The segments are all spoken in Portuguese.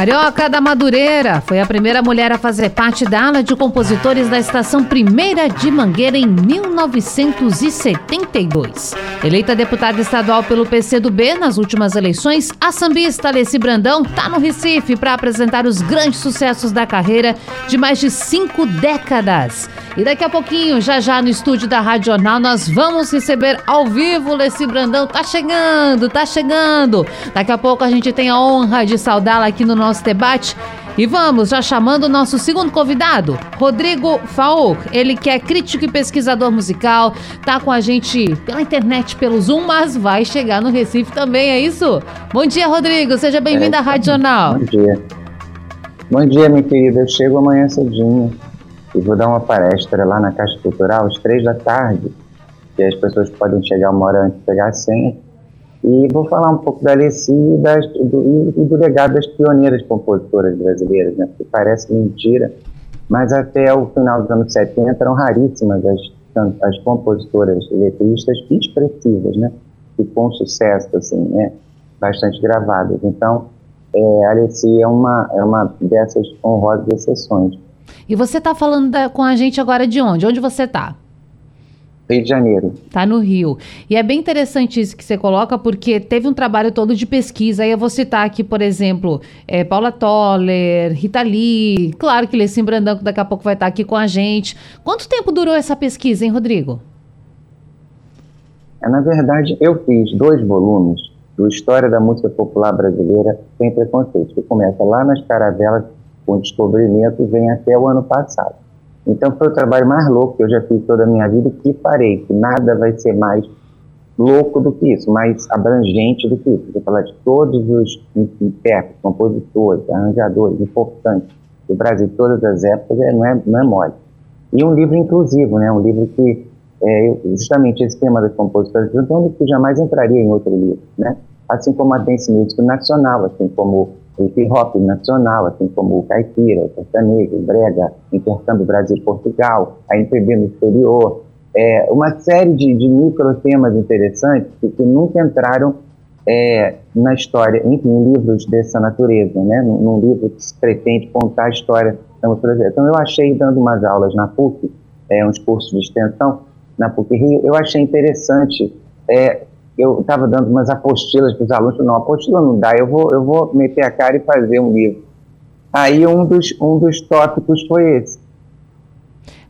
Carioca da Madureira foi a primeira mulher a fazer parte da ala de compositores da Estação Primeira de Mangueira em 1972. Eleita deputada estadual pelo PCdoB nas últimas eleições, a sambista Alessi Brandão está no Recife para apresentar os grandes sucessos da carreira de mais de cinco décadas. E daqui a pouquinho, já já no estúdio da Rádio Jornal, nós vamos receber ao vivo Leci Brandão. Tá chegando, tá chegando. Daqui a pouco a gente tem a honra de saudá-la aqui no nosso debate. E vamos, já chamando o nosso segundo convidado, Rodrigo Faur. Ele que é crítico e pesquisador musical, tá com a gente pela internet, pelo Zoom, mas vai chegar no Recife também, é isso? Bom dia, Rodrigo. Seja bem-vindo é, à Rádio Jornal. Bom dia. Bom dia, minha querida. Eu chego amanhã cedinho e vou dar uma palestra lá na Caixa Cultural às três da tarde, que as pessoas podem chegar uma hora antes de pegar a senha. E vou falar um pouco da Alessi e, das, do, e do legado das pioneiras compositoras brasileiras, né? Porque parece mentira, mas até o final dos anos 70 eram raríssimas as, as compositoras letristas expressivas, né? E com sucesso, assim, né? Bastante gravadas. Então, é, a Alessi é uma, é uma dessas honrosas exceções. E você está falando da, com a gente agora de onde? Onde você está? Rio de Janeiro. Tá no Rio. E é bem interessante isso que você coloca, porque teve um trabalho todo de pesquisa. Aí eu vou citar aqui, por exemplo, é, Paula Toller, Rita Lee, claro que Lecim Brandanco daqui a pouco vai estar aqui com a gente. Quanto tempo durou essa pesquisa, hein, Rodrigo? É, na verdade, eu fiz dois volumes do História da Música Popular Brasileira Sem Preconceito, que começa lá nas caravelas com descobrimento vem até o ano passado. Então foi o trabalho mais louco que eu já fiz toda a minha vida que parei, que nada vai ser mais louco do que isso, mais abrangente do que isso. Falar de todos os intérpretes, compositores, arranjadores, importantes do Brasil de todas as épocas, é, não, é, não é mole. E um livro inclusivo, né? um livro que, é, justamente esse tema das compositores, então, que jamais entraria em outro livro, né? assim como a Dance Music Nacional, assim como o hip hop nacional, assim como o caipira, o sertanejo, o brega, intercâmbio Brasil-Portugal, a MPB no exterior, é, uma série de, de micro temas interessantes que, que nunca entraram é, na história, enfim, em livros dessa natureza, né? Num, num, livro que se pretende contar a história música Então eu achei, dando umas aulas na PUC, é, uns cursos de extensão na PUC Rio, eu achei interessante é, eu estava dando umas apostilas para os alunos, não, apostila não dá, eu vou, eu vou meter a cara e fazer um livro. Aí um dos, um dos tópicos foi esse.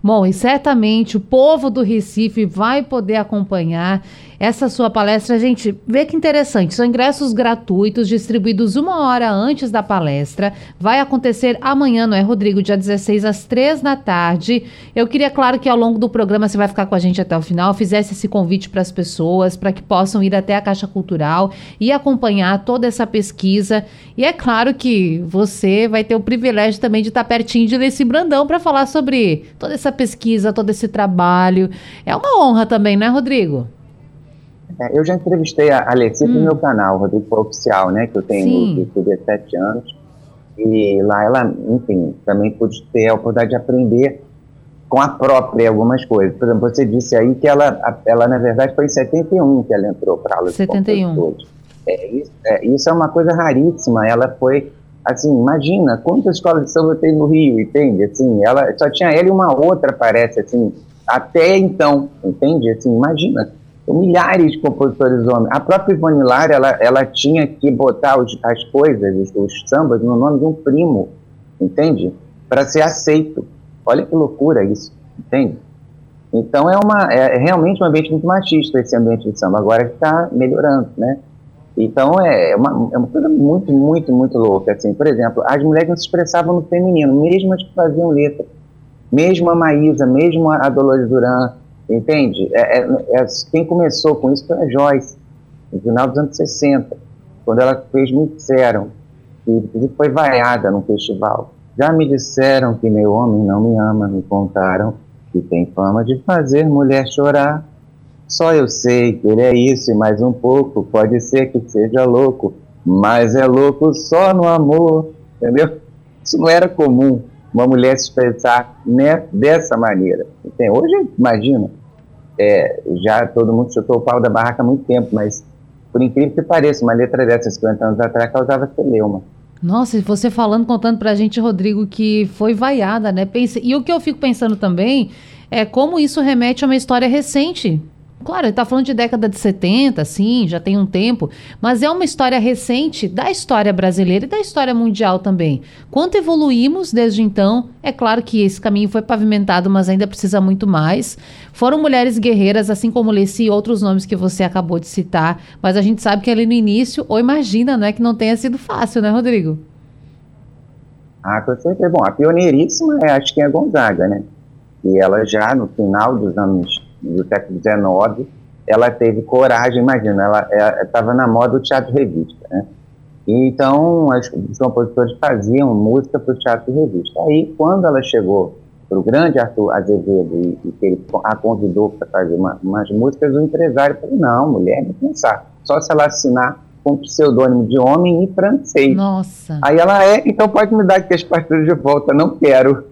Bom, e certamente o povo do Recife vai poder acompanhar essa sua palestra, gente, vê que interessante. São ingressos gratuitos distribuídos uma hora antes da palestra. Vai acontecer amanhã, não é, Rodrigo? Dia 16, às três da tarde. Eu queria, claro, que ao longo do programa você vai ficar com a gente até o final, fizesse esse convite para as pessoas, para que possam ir até a Caixa Cultural e acompanhar toda essa pesquisa. E é claro que você vai ter o privilégio também de estar pertinho de Leci Brandão para falar sobre toda essa pesquisa, todo esse trabalho. É uma honra também, né, Rodrigo? É, eu já entrevistei a Alessi hum. no meu canal, Rodrigo Oficial, né, que eu tenho há sete anos. E lá ela, enfim, também pude ter a oportunidade de aprender com a própria algumas coisas. Por exemplo, você disse aí que ela, ela na verdade, foi em 71 que ela entrou para a aula 71. de é, isso, é, isso é uma coisa raríssima. Ela foi, assim, imagina quantas escolas de samba tem no Rio, entende? Assim, ela só tinha ela e uma outra, parece, assim, até então, entende? Assim, imagina milhares de compositores homens. A própria Ivone Lara, ela, ela tinha que botar os, as coisas, os, os, sambas, no nome de um primo, entende? Para ser aceito. Olha que loucura isso, entende? Então é, uma, é realmente um ambiente muito machista esse ambiente de samba, agora que está melhorando, né? Então é uma, é uma coisa muito, muito, muito louca. Assim, por exemplo, as mulheres não se expressavam no feminino, mesmo as que faziam letra. Mesmo a Maísa, mesmo a Dolores Duran, Entende? É, é, é, quem começou com isso foi a Joyce, no final dos anos 60, quando ela fez Me Disseram, e foi vaiada num festival. Já me disseram que meu homem não me ama, me contaram que tem fama de fazer mulher chorar. Só eu sei que ele é isso e mais um pouco. Pode ser que seja louco, mas é louco só no amor. Entendeu? Isso não era comum uma mulher se expressar né, dessa maneira. Tem, hoje, imagina, é, já todo mundo chutou o pau da barraca há muito tempo, mas por incrível que pareça, uma letra dessas 50 anos atrás causava celeuma. Nossa, e você falando, contando pra gente, Rodrigo, que foi vaiada, né? Pense... E o que eu fico pensando também é como isso remete a uma história recente. Claro, ele está falando de década de 70, sim, já tem um tempo, mas é uma história recente da história brasileira e da história mundial também. Quanto evoluímos desde então, é claro que esse caminho foi pavimentado, mas ainda precisa muito mais. Foram mulheres guerreiras, assim como Leci e outros nomes que você acabou de citar, mas a gente sabe que ali no início, ou imagina, não é que não tenha sido fácil, né, Rodrigo? Ah, com certeza. Bom, a pioneiríssima é acho que é a Gonzaga, né? E ela já no final dos anos do século XIX, ela teve coragem, imagina, ela estava na moda do teatro revista, né? Então, as, os compositores faziam música para o teatro revista. Aí, quando ela chegou para o grande Arthur Azevedo e, e que ele a convidou para fazer uma, umas músicas, o empresário falou, não, mulher, não pensar, só se ela assinar com pseudônimo de homem e francês. Nossa. Aí ela é, então pode me dar aqui as partituras de volta, não quero.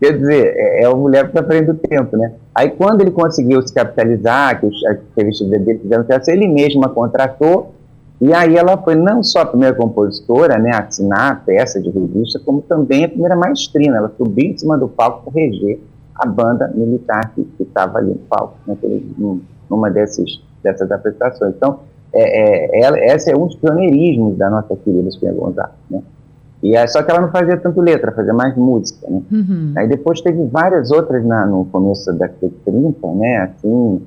Quer dizer, é, é uma mulher que está frente do tempo, né? Aí quando ele conseguiu se capitalizar, que os revistas dele fizeram sucesso, ele mesmo a contratou, e aí ela foi não só a primeira compositora né, a assinar a peça de revista, como também a primeira maestrina. Ela subiu em cima do palco para reger a banda militar que estava ali no palco, naquele, numa desses, dessas apresentações. Então, é, é, ela, essa é um dos pioneirismos da nossa querida Espinha Gonzaga, né? E é, só que ela não fazia tanto letra, fazia mais música, né? Uhum. Aí depois teve várias outras na, no começo da década de 30, né? Assim,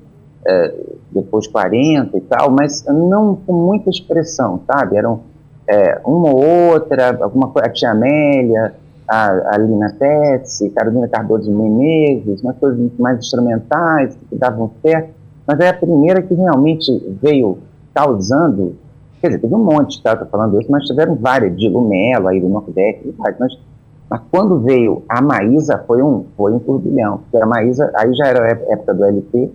é, depois 40 e tal, mas não com muita expressão, sabe? Eram é, uma ou outra, alguma coisa, a Tia Amélia, a, a Lina Tetsi, Carolina Cardoso Menezes, umas coisas mais instrumentais que davam certo, mas é a primeira que realmente veio causando Quer dizer, teve um monte, tá? Tô falando isso, mas tiveram várias, de Lumelo, aí do Nordeste, mas, mas quando veio a Maísa, foi um, foi um turbilhão. Porque a Maísa, aí já era a época do LP,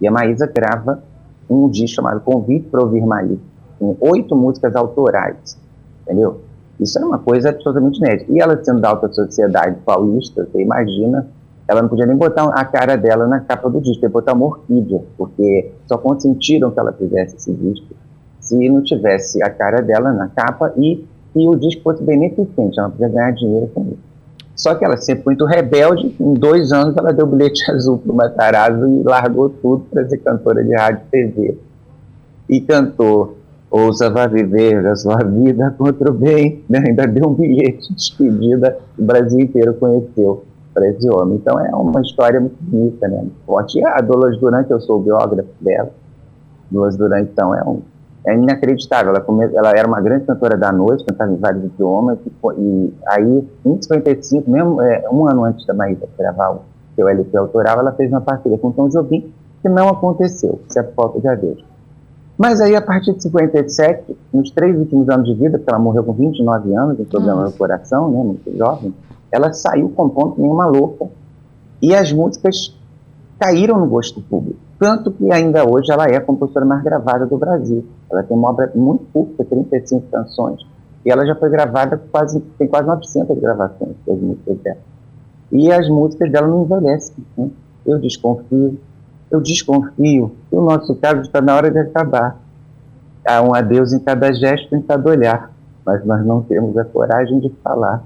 e a Maísa grava um disco chamado Convite para Ouvir Maísa, com oito músicas autorais, entendeu? Isso era uma coisa absolutamente inédita. E ela sendo da alta sociedade paulista, você imagina, ela não podia nem botar a cara dela na capa do disco, ia botar uma orquídea, porque só consentiram que ela fizesse esse disco se não tivesse a cara dela na capa e, e o disco fosse beneficente, ela podia ganhar dinheiro com isso. Só que ela sempre muito rebelde, em dois anos ela deu bilhete azul para o Matarazzo e largou tudo para ser cantora de rádio e TV. E cantou Ouça Vá Viver a Sua Vida contra o Bem, né? ainda deu um bilhete de despedida, o Brasil inteiro conheceu para esse homem. Então é uma história muito bonita, né? Forte. E a Dolores Durante, eu sou o biógrafo dela. Dolores Durante, então, é um é inacreditável. Ela, come, ela era uma grande cantora da noite, cantava em vários idiomas, e, e aí, em 55, mesmo é, um ano antes da Maísa gravar o seu LP autoral, ela fez uma parceria com o Tom Jobim, que não aconteceu, isso é falta de adeus. Mas aí, a partir de 57, nos três últimos anos de vida, porque ela morreu com 29 anos, de problema no coração, né, muito jovem, ela saiu compondo nenhuma louca, e as músicas caíram no gosto público. Tanto que ainda hoje ela é a compositora mais gravada do Brasil. Ela tem uma obra muito curta, 35 canções, e ela já foi gravada quase, tem quase 900 gravações das músicas dela. E as músicas dela não envelhecem. Né? Eu desconfio, eu desconfio que o nosso caso está na hora de acabar. Há um adeus em cada gesto, em cada olhar, mas nós não temos a coragem de falar.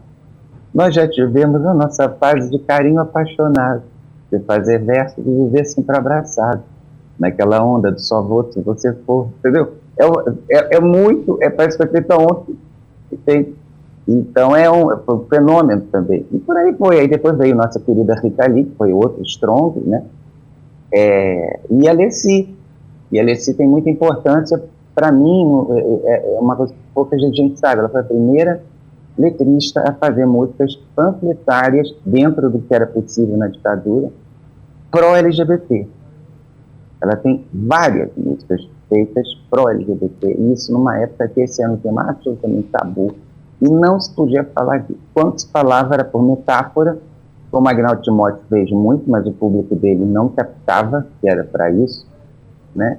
Nós já tivemos a nossa fase de carinho apaixonado de fazer verso e viver sempre abraçado, naquela onda do só vou se você for, entendeu? É, é, é muito, é, parece que foi feito ontem, tem, então é um, é um, fenômeno também. E por aí foi, aí depois veio nossa querida Rita Lee, que foi outro strong, né? É, e a Leci, e a Leci tem muita importância para mim, é, é, é uma coisa que pouca gente sabe, ela foi a primeira letrista a fazer músicas panfletárias dentro do que era possível na ditadura, pró-LGBT. Ela tem várias músicas feitas pró-LGBT, e isso numa época que esse ano tem uma absolutamente tabu, e não se podia falar disso. Quando se falava era por metáfora, como Agnaldo Timóteo fez muito, mas o público dele não captava que era para isso, né?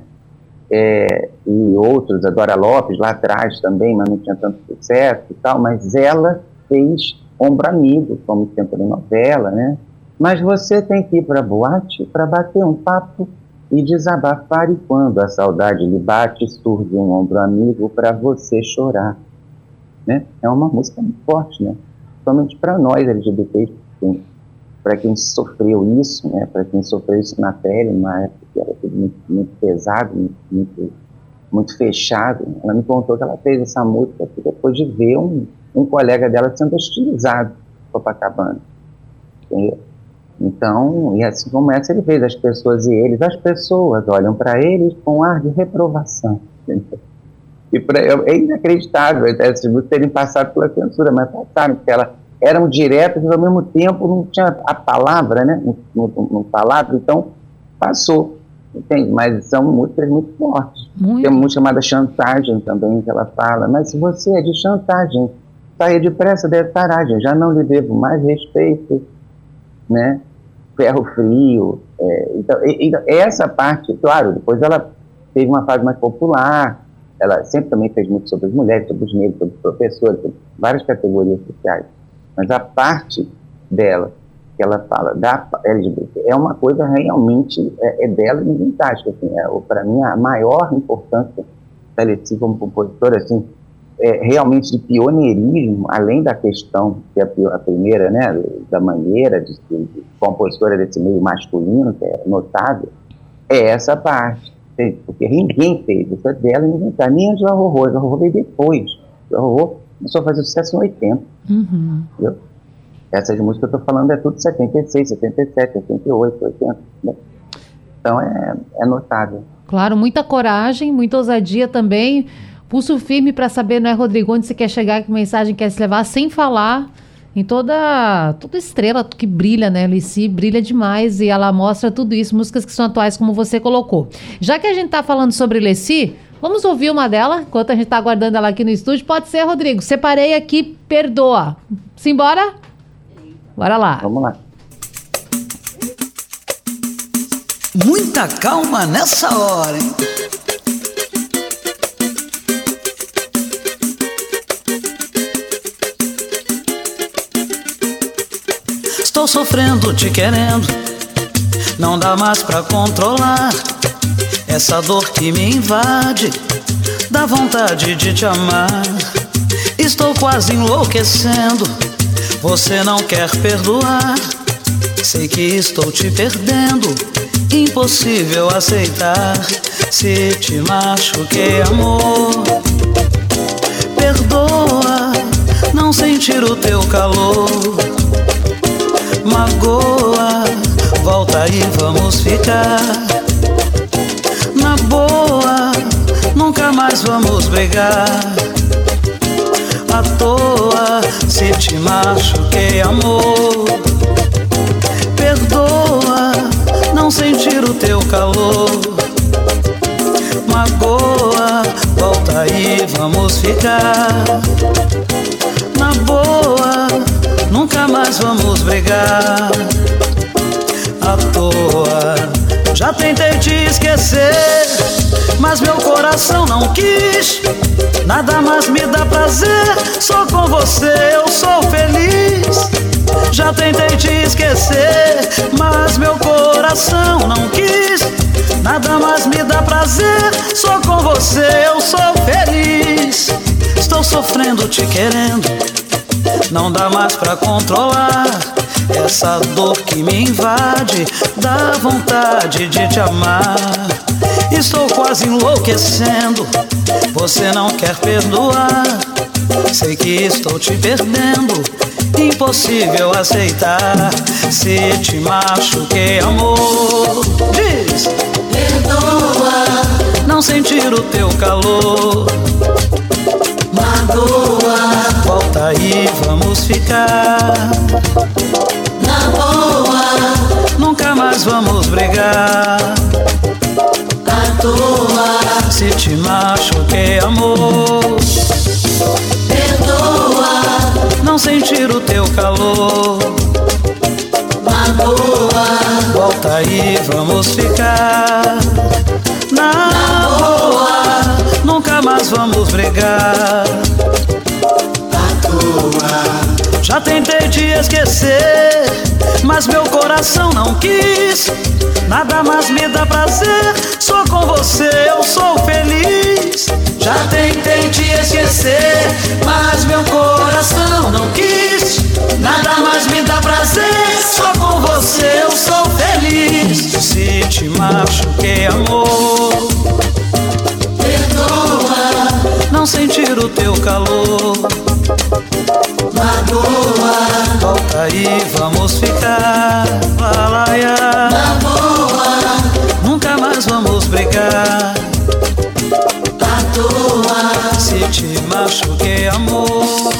É, e outros, a Dora Lopes lá atrás também, mas não tinha tanto sucesso e tal, mas ela fez Ombro Amigo, como tempo de novela, né? Mas você tem que ir para boate para bater um papo e desabafar, e quando a saudade lhe bate, surge um ombro amigo para você chorar. Né? É uma música muito forte, né? Somente para nós LGBTs, para quem sofreu isso, né? para quem sofreu isso na pele, numa época que era tudo muito, muito pesado, muito, muito, muito, fechado. Ela me contou que ela fez essa música depois de ver um, um colega dela sendo hostilizado em Copacabana. Então, e assim como essa ele fez, as pessoas e eles, as pessoas olham para eles com ar de reprovação. Entendeu? E pra, é inacreditável essas músicas terem passado pela censura, mas passaram, porque elas eram diretas e ao mesmo tempo não tinha a palavra, né? No, no, no palavra, então passou. Entende? Mas são músicas muito fortes. Muito. Tem uma música chamada Chantagem também, que ela fala, mas se você é de chantagem, saia depressa dessa paragem, já não lhe devo mais respeito, né? ferro frio. É, então, e, e essa parte, claro, depois ela teve uma fase mais popular, ela sempre também fez muito sobre as mulheres, sobre os negros, sobre os professores, sobre várias categorias sociais. Mas a parte dela, que ela fala da LGBT, é uma coisa realmente é, é dela e ninguém assim, é, para mim a maior importância da Leci como compositora, assim, é, realmente de pioneirismo, além da questão, que é a primeira, né, da maneira de, de, compositora desse meio masculino, que é notável, é essa parte. Porque ninguém fez, isso é dela e ninguém. Nem Angela Rorô, Angela Rorô veio depois. Angela Rorô começou a fazer sucesso em 80. Uhum. Entendeu? Essas músicas que eu estou falando é tudo 76, 77, 78, 80. Né? Então é, é notável. Claro, muita coragem, muita ousadia também pulso firme para saber, não é, Rodrigo, onde você quer chegar, que mensagem quer se levar, sem falar em toda toda estrela que brilha, né? Lici brilha demais e ela mostra tudo isso, músicas que são atuais, como você colocou. Já que a gente está falando sobre Leci, vamos ouvir uma dela, enquanto a gente está aguardando ela aqui no estúdio. Pode ser, Rodrigo. Separei aqui, perdoa. Simbora? Bora lá. Vamos lá. Muita calma nessa hora, hein? Estou sofrendo, te querendo. Não dá mais pra controlar essa dor que me invade. Dá vontade de te amar. Estou quase enlouquecendo. Você não quer perdoar. Sei que estou te perdendo. Impossível aceitar. Se te machuquei, amor. Perdoa não sentir o teu calor magoa, volta e vamos ficar. Boa, nunca mais vamos brigar. À toa, se te machuquei, amor. Perdoa, não sentir o teu calor. Magoa, volta e vamos ficar. Na boa, nunca mais vamos brigar à toa. Já tentei te esquecer, mas meu coração não quis. Nada mais me dá prazer, só com você eu sou feliz. Já tentei te esquecer, mas meu coração não quis. Nada mais me dá prazer, só com você eu sou feliz. Estou sofrendo te querendo não dá mais pra controlar essa dor que me invade, dá vontade de te amar. Estou quase enlouquecendo, você não quer perdoar. Sei que estou te perdendo, impossível aceitar. Se te machuquei, amor, diz: Perdoa, não sentir o teu calor magoa. Volta aí, vamos ficar nós vamos brigar. À toa. Se te machuquei, amor. Perdoa. Não sentir o teu calor. Na toa. Volta aí, vamos ficar. Na, Na boa. boa. Nunca mais vamos brigar. Já tentei te esquecer, mas meu coração não quis. Nada mais me dá prazer, só com você eu sou feliz. já tentei te esquecer, mas meu coração não quis. Nada mais me dá prazer, só com você eu sou feliz. Se te machuquei, amor, Perdoa, não sentir o teu calor. Magoa, Volta aí, vamos ficar. Lalaia. na boa, Nunca mais vamos brigar. à toa. Se te machuquei, amor,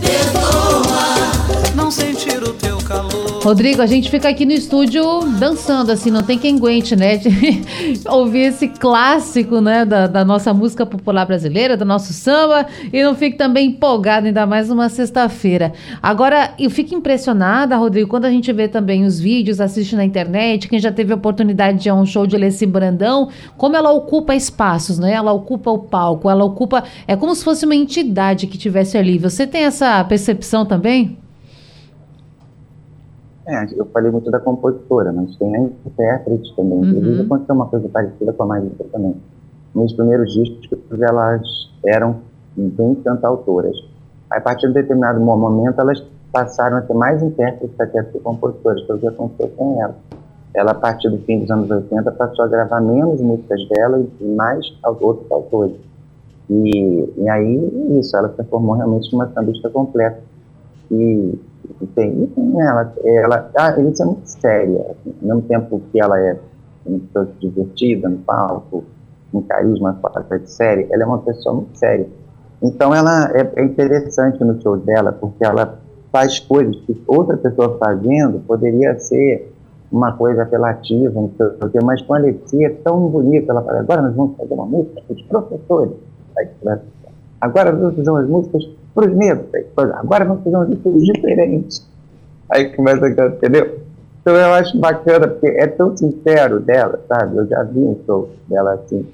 Perdoa, não sentir o teu calor. Rodrigo, a gente fica aqui no estúdio dançando, assim, não tem quem aguente, né? Ouvir esse clássico, né, da, da nossa música popular brasileira, do nosso samba, e não fique também empolgado, ainda mais numa sexta-feira. Agora, eu fico impressionada, Rodrigo, quando a gente vê também os vídeos, assiste na internet, quem já teve a oportunidade de ir a um show de Alessi Brandão, como ela ocupa espaços, né? Ela ocupa o palco, ela ocupa. É como se fosse uma entidade que tivesse ali. Você tem essa percepção também? É, eu falei muito da compositora, mas tem a intérprete também. Uhum. Inclusive, aconteceu uma coisa parecida com a Maísa também. Nos primeiros discos, elas eram bem cantautoras. A partir de um determinado momento, elas passaram a ser mais intérpretes até a ser compositoras, foi o que aconteceu com ela. Ela, a partir do fim dos anos 80, passou a gravar menos músicas dela e mais outros autores. E, e aí, isso, ela se transformou realmente numa sambista completa. E tem, tem ela, ela, ah, Elisa é muito séria, assim, ao mesmo tempo que ela é pessoa divertida no palco, um carisma fora de série, ela é uma pessoa muito séria. Então ela é, é interessante no show dela, porque ela faz coisas que outra pessoa fazendo poderia ser uma coisa apelativa, mas com a Alessia é tão bonita, ela fala, agora nós vamos fazer uma música para os professores. Agora nós vamos fazer umas músicas para os agora vamos fazer umas músicas diferentes. Aí começa a entendeu? Então eu acho bacana, porque é tão sincero dela, sabe? Eu já vi um show dela assim.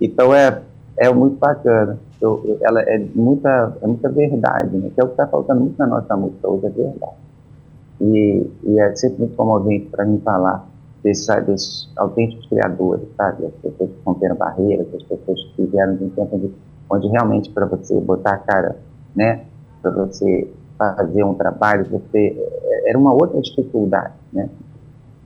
Então é, é muito bacana. Eu, ela é muita, é muita verdade, né? Que é o que está faltando muito na nossa música hoje, é verdade. E, e é sempre muito comovente para mim falar desses, desses autênticos criadores, sabe? As pessoas que romperam barreiras, as pessoas que vieram de um tempo onde realmente para você botar a cara, né? Para você fazer um trabalho, você é, era uma outra dificuldade, né?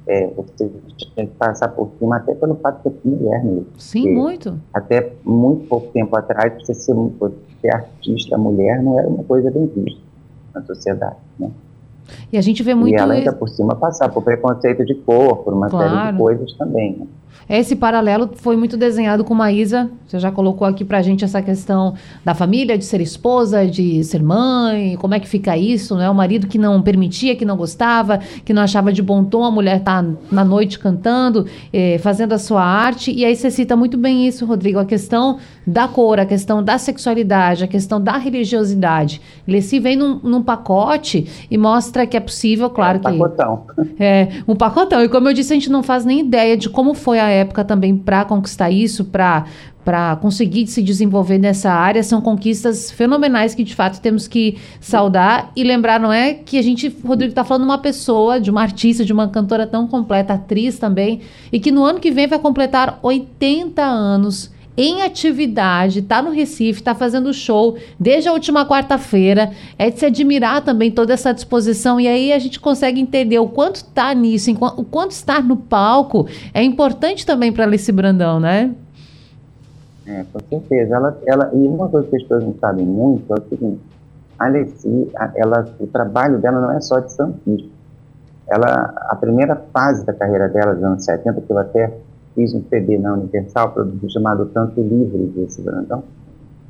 É, você tinha que passar por cima até pelo fato de ser mulher mesmo. Sim, Sim. muito. Até muito pouco tempo atrás, você ser, você ser artista mulher não era uma coisa bem vista na sociedade, né? E a gente vê muito e ela ainda por cima passar por preconceito de cor, por uma série Claro. de coisas também. Né? Esse paralelo foi muito desenhado com Maísa. Você já colocou aqui pra gente essa questão da família, de ser esposa, de ser mãe, como é que fica isso, né? O marido que não permitia, que não gostava, que não achava de bom tom a mulher tá na noite cantando, eh, fazendo a sua arte. E aí você cita muito bem isso, Rodrigo, a questão da cor, a questão da sexualidade, a questão da religiosidade. Leci vem num, num pacote e mostra que é possível, claro é um que... pacotão. É, um pacotão. E como eu disse, a gente não faz nem ideia de como foi a época também para conquistar isso, para para conseguir se desenvolver nessa área. São conquistas fenomenais que, de fato, temos que saudar e lembrar, não é? Que a gente, Rodrigo, está falando de uma pessoa, de uma artista, de uma cantora tão completa, atriz também, e que no ano que vem vai completar 80 anos em atividade, tá no Recife, tá fazendo show desde a última quarta-feira. É de se admirar também toda essa disposição e aí a gente consegue entender o quanto tá nisso, o quanto estar no palco é importante também para Alice Brandão, né? É, com certeza. Ela, ela, e uma coisa que as pessoas não sabem muito é o seguinte: a Alessi, ela, o trabalho dela não é só de sambista. Ela, a primeira fase da carreira dela, dos anos 70, que eu até fiz um CD na Universal, chamado Tanto Livre desse Brandão,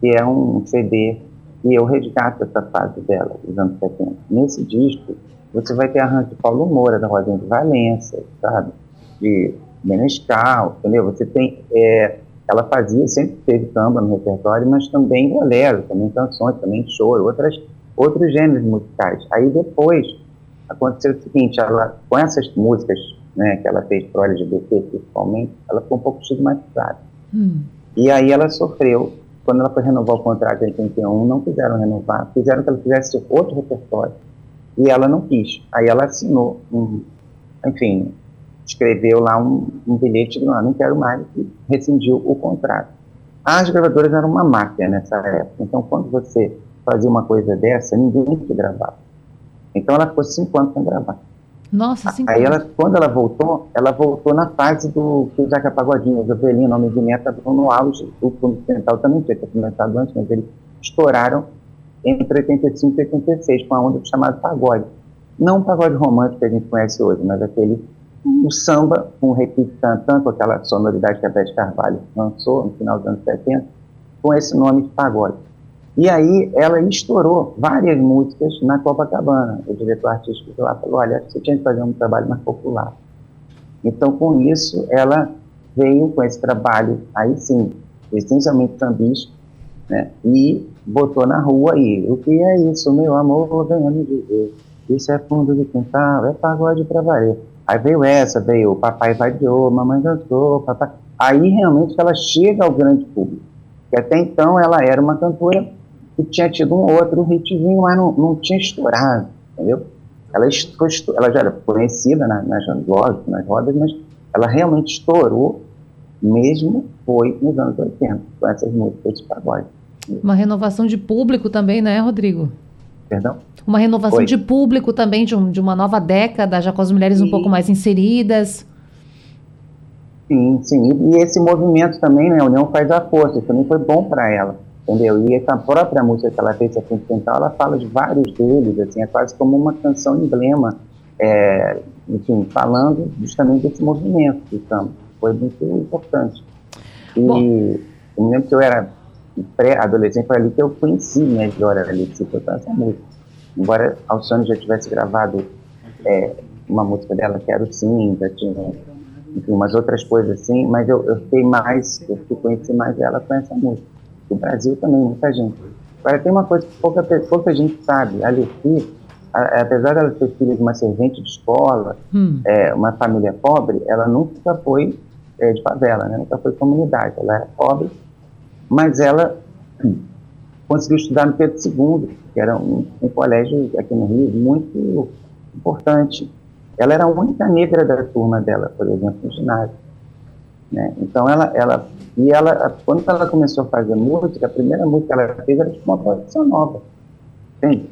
que é um CD que eu resgato essa fase dela, dos anos 70. Nesse disco, você vai ter arranjo de Paulo Moura, da Rosinha de Valença, sabe? De Menescal, entendeu? Você tem... é, ela fazia, sempre teve samba no repertório, mas também bolero, também canções, também choro, outras, outros gêneros musicais. Aí depois aconteceu o seguinte, ela, com essas músicas né, que ela fez para o LGBT principalmente, ela ficou um pouco estigmatizada. Hum. E aí ela sofreu, quando ela foi renovar o contrato em 81, não quiseram renovar, fizeram que ela fizesse outro repertório. E ela não quis. Aí ela assinou, um, enfim, escreveu lá um, um bilhete de não, não quero mais, e rescindiu o contrato. As gravadoras eram uma máquina nessa época, então quando você fazia uma coisa dessa, ninguém te gravava. Então ela ficou cinco anos sem gravar. Nossa, cinco Aí ela, quando ela voltou, ela voltou na fase do que o Zeca Pagodinho, o Jovelino, o Nome de Meta, estavam no auge. O Fundo Central também tinha começado antes, mas eles estouraram entre 85 e 86, com a onda chamada pagode. Não o pagode romântico que a gente conhece hoje, mas aquele o samba, com um repique tantã, com aquela sonoridade que a Beth Carvalho lançou no final dos anos 70, com esse nome de pagode. E aí ela estourou várias músicas na Copacabana. O diretor artístico de lá falou, olha, você tinha que fazer um trabalho mais popular. Então, com isso, ela veio com esse trabalho, aí sim, essencialmente sambista, né? E botou na rua aí, o que é isso, meu amor, venha me dizer. Isso é fundo de quintal, é pagode pra valer. Aí veio essa, veio Papai Vadiou, Mamãe Dançou, Papai... Aí realmente ela chega ao grande público. Que até então ela era uma cantora que tinha tido um outro hitzinho, mas não, não tinha estourado, entendeu? Ela, estou, ela já era conhecida na, nas, lógico, nas rodas, mas ela realmente estourou mesmo foi nos anos 80, com essas músicas de pagode. Uma renovação de público também, né, Rodrigo? Perdão? Uma renovação Oi. de público também, de, um, de uma nova década, já com as mulheres um pouco mais inseridas. Sim, sim. E, e esse movimento também, né, a União faz a força, isso também foi bom para ela, entendeu? E essa própria música que ela fez, a Central, ela fala de vários deles, assim, é quase como uma canção emblema, é, enfim, falando justamente desse movimento do samba. Foi muito importante. E Bom. eu me lembro que eu era pré-adolescente, foi ali que eu conheci minha Glória Alice, foi com essa música. Embora Alcione já tivesse gravado é, uma música dela, Quero Sim, já tinha enfim, umas outras coisas assim, mas eu, eu fiquei mais, eu fui conhecer mais ela com essa música. O Brasil também, muita gente. Agora, tem uma coisa que pouca, pouca gente sabe, a a- apesar dela ser filha de uma servente de escola, Hum. é, uma família pobre, ela nunca foi é, de favela, né? nunca foi comunidade, ela era pobre, mas ela conseguiu estudar no Pedro II, que era um, um colégio aqui no Rio muito importante. Ela era a única negra da turma dela, por exemplo, no ginásio. Né? Então ela, ela, e ela, quando ela começou a fazer música, a primeira música que ela fez era de uma produção nova, entende?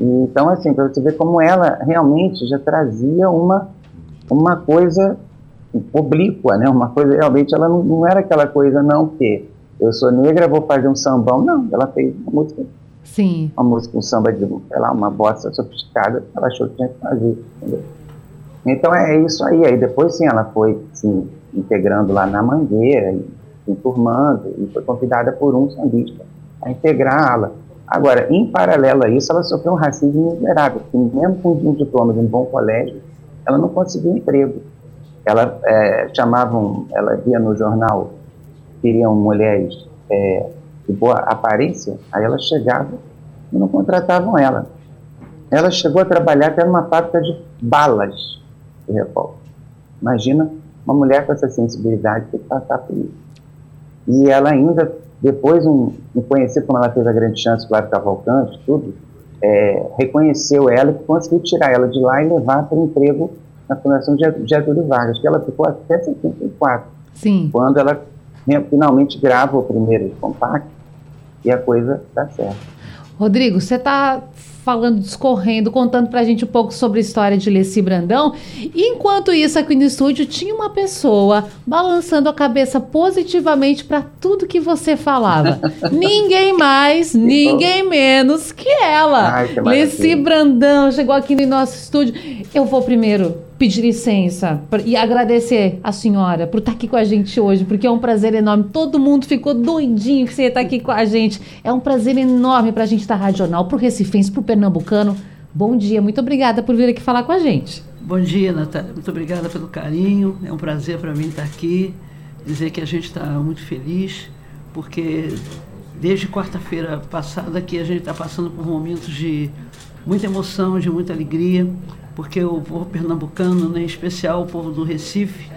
E, então assim, para você ver como ela realmente já trazia uma uma coisa oblíqua, né? Uma coisa realmente ela não, não era aquela coisa não que eu sou negra, vou fazer um sambão, não. Ela fez uma música Sim. uma música, um samba de, sei lá, uma bossa sofisticada, ela achou que tinha que fazer, entendeu? Então é isso aí. Aí depois sim, ela foi se integrando lá na Mangueira, e se enturmando, e foi convidada por um sambista a integrá-la. Agora, em paralelo a isso, ela sofreu um racismo miserável, porque mesmo com um diploma de um bom colégio, ela não conseguiu emprego. Ela é, chamavam, ela via no jornal, queriam mulheres é, de boa aparência, aí ela chegava e não contratavam ela. Ela chegou a trabalhar até numa fábrica de balas de revólver. Imagina uma mulher com essa sensibilidade ter que passar por isso. E ela ainda, depois, um, um conhecido como ela teve a grande chance, Flávio Cavalcante, tudo, é, reconheceu ela e conseguiu tirar ela de lá e levar para o emprego na Fundação Get- Getúlio Vargas, que ela ficou até 74 Sim. quando ela né, finalmente grava o primeiro compacto e a coisa dá certo. Rodrigo, você está falando, discorrendo, contando pra gente um pouco sobre a história de Leci Brandão. E enquanto isso, aqui no estúdio, tinha uma pessoa balançando a cabeça positivamente para tudo que você falava. ninguém mais, ninguém menos que ela. Ai, que. Leci Brandão chegou aqui no nosso estúdio. Eu vou primeiro pedir licença e agradecer a senhora por estar aqui com a gente hoje, porque é um prazer enorme. Todo mundo ficou doidinho que você está aqui com a gente. É um prazer enorme para a gente da Rádio Jornal, para o Recifense, para o Pernambucano. Bom dia, muito obrigada por vir aqui falar com a gente. Bom dia, Natália. Muito obrigada pelo carinho. É um prazer para mim estar aqui. Dizer que a gente está muito feliz, porque desde quarta-feira passada que a gente está passando por momentos de muita emoção, de muita alegria, porque o povo pernambucano, né, em especial o povo do Recife,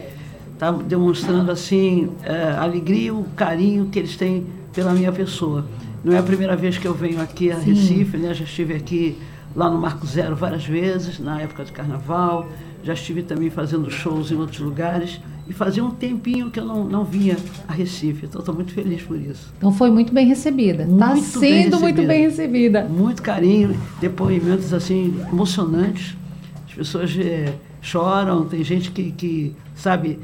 tá demonstrando assim é, a alegria, o carinho que eles têm pela minha pessoa. Não é a primeira vez que eu venho aqui a Sim. Recife, né? Já estive aqui lá no Marco Zero várias vezes, na época de carnaval. Já estive também fazendo shows em outros lugares. E fazia um tempinho que eu não, não vinha a Recife. Então estou muito feliz por isso. Então foi muito bem recebida. Está sendo bem recebida. muito bem recebida. Muito carinho, depoimentos assim emocionantes. As pessoas é, choram, tem gente que, que, sabe,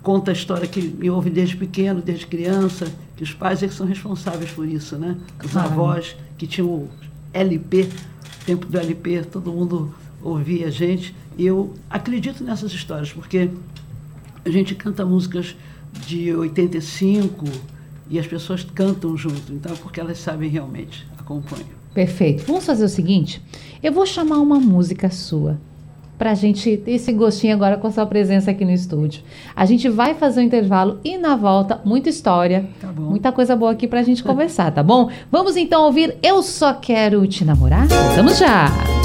conta a história que me ouve desde pequeno, desde criança, que os pais é que são responsáveis por isso, né? Os claro. avós que tinham o LP, tempo do LP, todo mundo ouvia a gente. E eu acredito nessas histórias, porque a gente canta músicas de 85 e as pessoas cantam junto, então porque elas sabem realmente, acompanham. Perfeito. Vamos fazer o seguinte: eu vou chamar uma música sua para a gente ter esse gostinho agora com a sua presença aqui no estúdio. A gente vai fazer um intervalo e na volta, muita história, tá muita coisa boa aqui para a gente conversar, tá bom? Vamos então ouvir Eu Só Quero Te Namorar? Vamos já!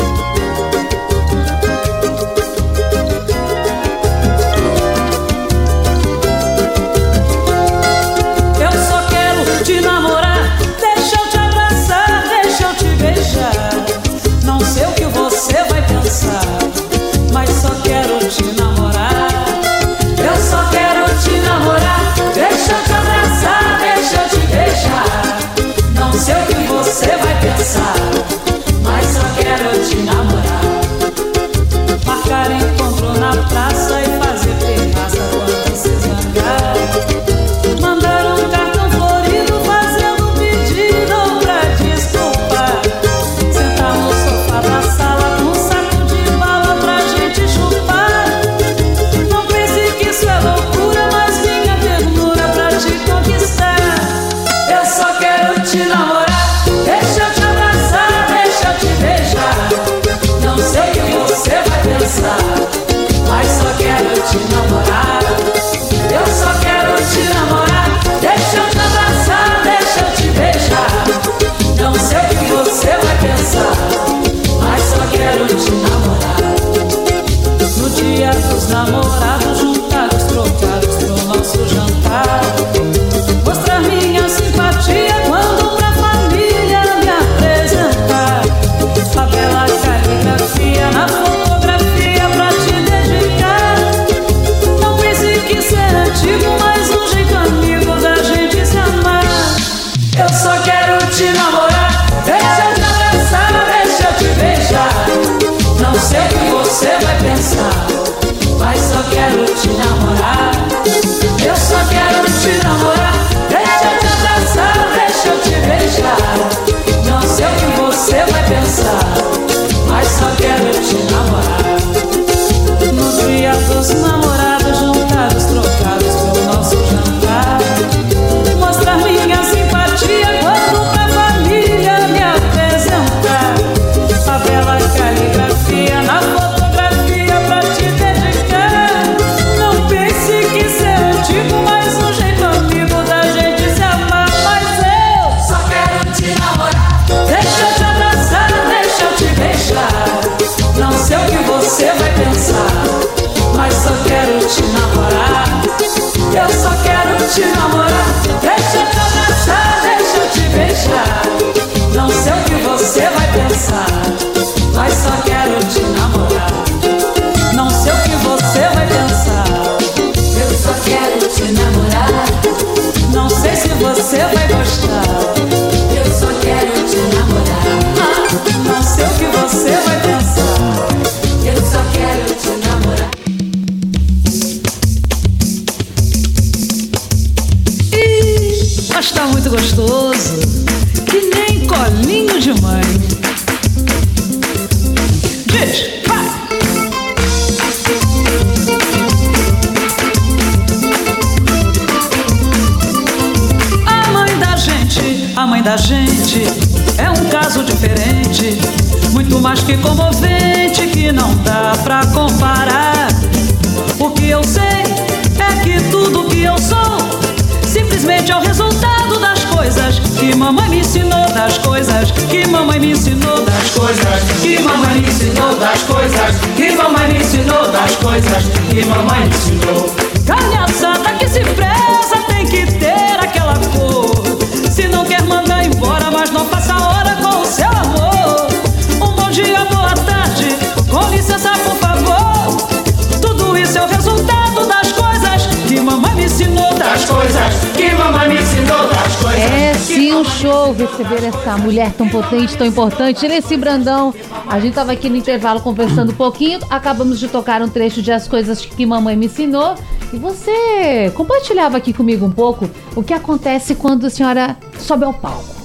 gostoso, que nem colinho de mãe. Diz! A mãe da gente, a mãe da gente é um caso diferente, muito mais que comovente, que não dá pra comparar. O que eu sei é que tudo que eu sou simplesmente é o resultado mamãe me ensinou das coisas que mamãe me ensinou das coisas que mamãe me ensinou. Calhaçada que se preza tem que ter aquela cor. Mamãe me ensinou. Das coisas que mamãe me ensinou. Das coisas. É sim um show receber essa mulher tão potente, tão importante. Nesse Brandão, a gente tava aqui no intervalo conversando um pouquinho. Acabamos de tocar um trecho de As Coisas que Mamãe Me Ensinou. E você compartilhava aqui comigo um pouco o que acontece quando a senhora sobe ao palco.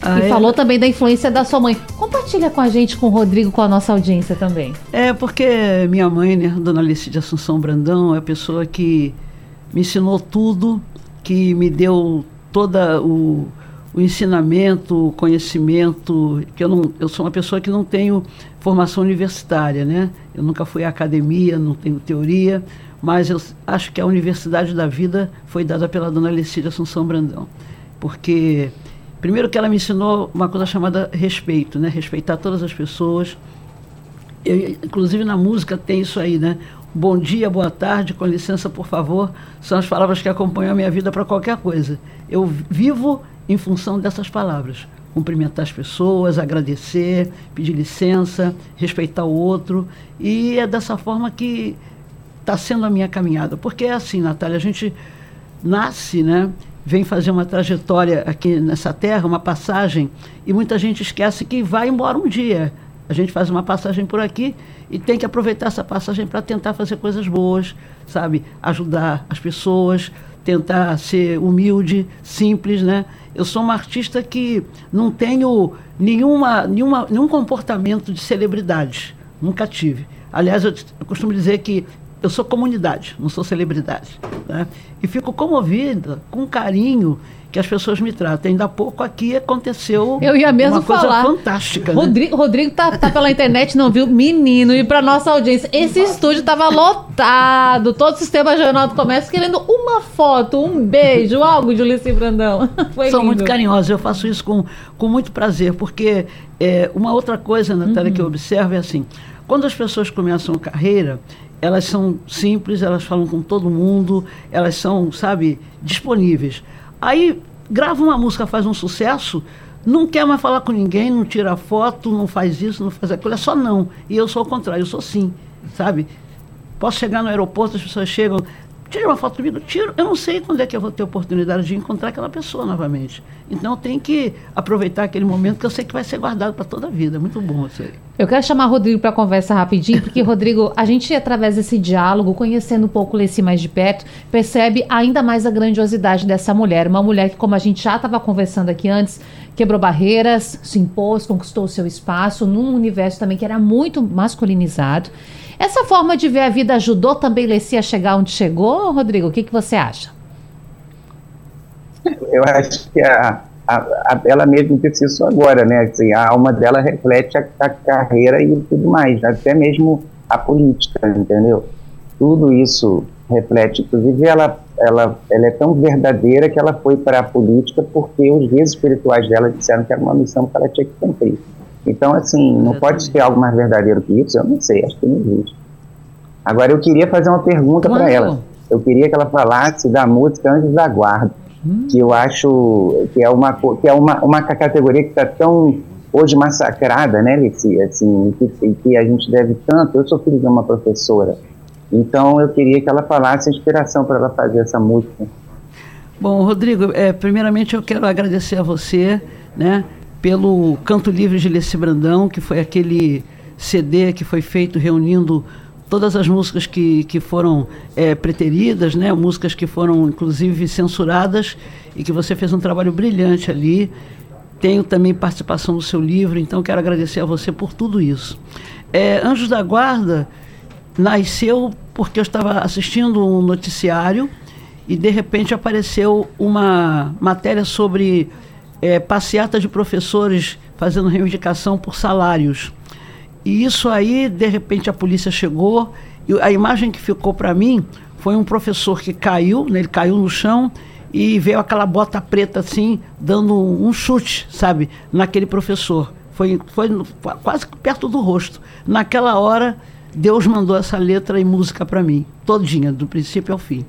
Ah, e é? falou também da influência da sua mãe. Compartilha com a gente, com o Rodrigo, com a nossa audiência também. É, porque minha mãe, né, Dona Alice de Assunção Brandão, é a pessoa que me ensinou tudo, que me deu toda o, o ensinamento, o conhecimento, que eu não, eu sou uma pessoa que não tenho formação universitária, né? Eu nunca fui à academia, não tenho teoria, mas eu acho que a universidade da vida foi dada pela Dona de Assunção Brandão, porque primeiro que ela me ensinou uma coisa chamada respeito, né? Respeitar todas as pessoas, eu, inclusive na música tem isso aí, né? Bom dia, boa tarde, com licença, por favor, são as palavras que acompanham a minha vida para qualquer coisa. Eu vivo em função dessas palavras. Cumprimentar as pessoas, agradecer, pedir licença, respeitar o outro. E é dessa forma que está sendo a minha caminhada. Porque é assim, Natália, a gente nasce, né? Vem fazer uma trajetória aqui nessa terra, uma passagem, e muita gente esquece que vai embora um dia. A gente faz uma passagem por aqui e tem que aproveitar essa passagem para tentar fazer coisas boas, sabe? Ajudar as pessoas, tentar ser humilde, simples, né? Eu sou uma artista que não tenho nenhuma, nenhuma, nenhum comportamento de celebridade. Nunca tive. Aliás, eu, eu costumo dizer que eu sou comunidade, não sou celebridade. Né? E fico comovida com carinho que as pessoas me tratam. Ainda há pouco aqui aconteceu Eu ia mesmo uma coisa falar. fantástica. né? Rodrigo, Rodrigo tá, tá pela internet, não viu? Menino, e pra nossa audiência, esse estúdio tava lotado, todo o sistema Jornal do Comércio querendo uma foto, um beijo, algo de Ulisses Brandão. Foi São lindo. muito carinhosos, eu faço isso com, com muito prazer, porque é, uma outra coisa, Natália, que eu observo é assim, quando as pessoas começam a carreira, elas são simples, elas falam com todo mundo, elas são, sabe, disponíveis. Aí grava uma música, faz um sucesso, não quer mais falar com ninguém, não tira foto, não faz isso, não faz aquilo, é só não. E eu sou o contrário, eu sou sim, sabe? Posso chegar no aeroporto, as pessoas chegam, tira uma foto comigo, tiro. Eu não sei quando é que eu vou ter oportunidade de encontrar aquela pessoa novamente. Então tenho que aproveitar aquele momento que eu sei que vai ser guardado para toda a vida. É muito bom isso aí. Eu quero chamar o Rodrigo para conversa rapidinho, porque, Rodrigo, a gente, através desse diálogo, conhecendo um pouco o Leci mais de perto, percebe ainda mais a grandiosidade dessa mulher. Uma mulher que, como a gente já estava conversando aqui antes, quebrou barreiras, se impôs, conquistou o seu espaço num universo também que era muito masculinizado. Essa forma de ver a vida ajudou também Leci a chegar onde chegou, Rodrigo? O que, que você acha? Eu acho que a, a, a- ela mesmo disse isso agora, né? Assim, a alma dela reflete a, a carreira e tudo mais, até mesmo a política, entendeu? Tudo isso reflete. Inclusive, ela, ela, ela é tão verdadeira que ela foi para a política porque os guias espirituais dela disseram que era uma missão que ela tinha que cumprir. Então, assim, não pode ter algo mais verdadeiro que isso? Eu não sei, acho que não existe. Agora, eu queria fazer uma pergunta para ela. Eu queria que ela falasse da música Anjos da Guarda, que eu acho que é uma, que é uma, uma categoria que está tão hoje massacrada, né, Licia? Assim, que, que a gente deve tanto. Eu sou filho de uma professora, então eu queria que ela falasse a inspiração para ela fazer essa música. Bom, Rodrigo, é, primeiramente eu quero agradecer a você, né, pelo Canto Livre de Leci Brandão, que foi aquele CD que foi feito reunindo todas as músicas que, que foram é, preteridas, né, músicas que foram inclusive censuradas e que você fez um trabalho brilhante ali. Tenho também participação no seu livro, então quero agradecer a você por tudo isso. É, Anjos da Guarda nasceu porque eu estava assistindo um noticiário e de repente apareceu uma matéria sobre eh, passeata de professores fazendo reivindicação por salários. E isso aí, de repente, a polícia chegou e a imagem que ficou para mim foi um professor que caiu, né, ele caiu no chão e veio aquela bota preta assim, dando um, chute, sabe, naquele professor. Foi, foi quase perto do rosto. Naquela hora, Deus mandou essa letra e música para mim, todinha, do princípio ao fim.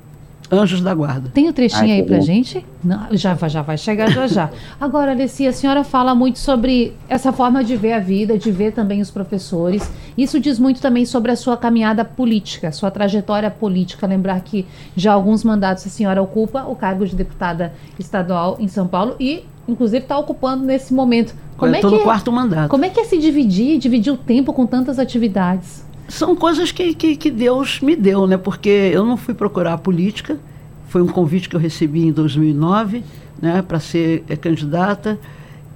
Anjos da Guarda. Tem o um trechinho Ai, aí pra bom. gente? Não, já, vai- já vai chegar já já. Agora, Alessia, a senhora fala muito sobre essa forma de ver a vida, de ver também os professores. Isso diz muito também sobre a sua caminhada política, sua trajetória política. Lembrar que já há alguns mandatos a senhora ocupa o cargo de deputada estadual em São Paulo e, inclusive, está ocupando nesse momento. Como Eu é, que no é, quarto mandato. como é que é se dividir, dividir o tempo com tantas atividades? São coisas que, que, que Deus me deu, né? Porque eu não fui procurar a política, foi um convite que eu recebi em 2009, né, para ser eh, candidata.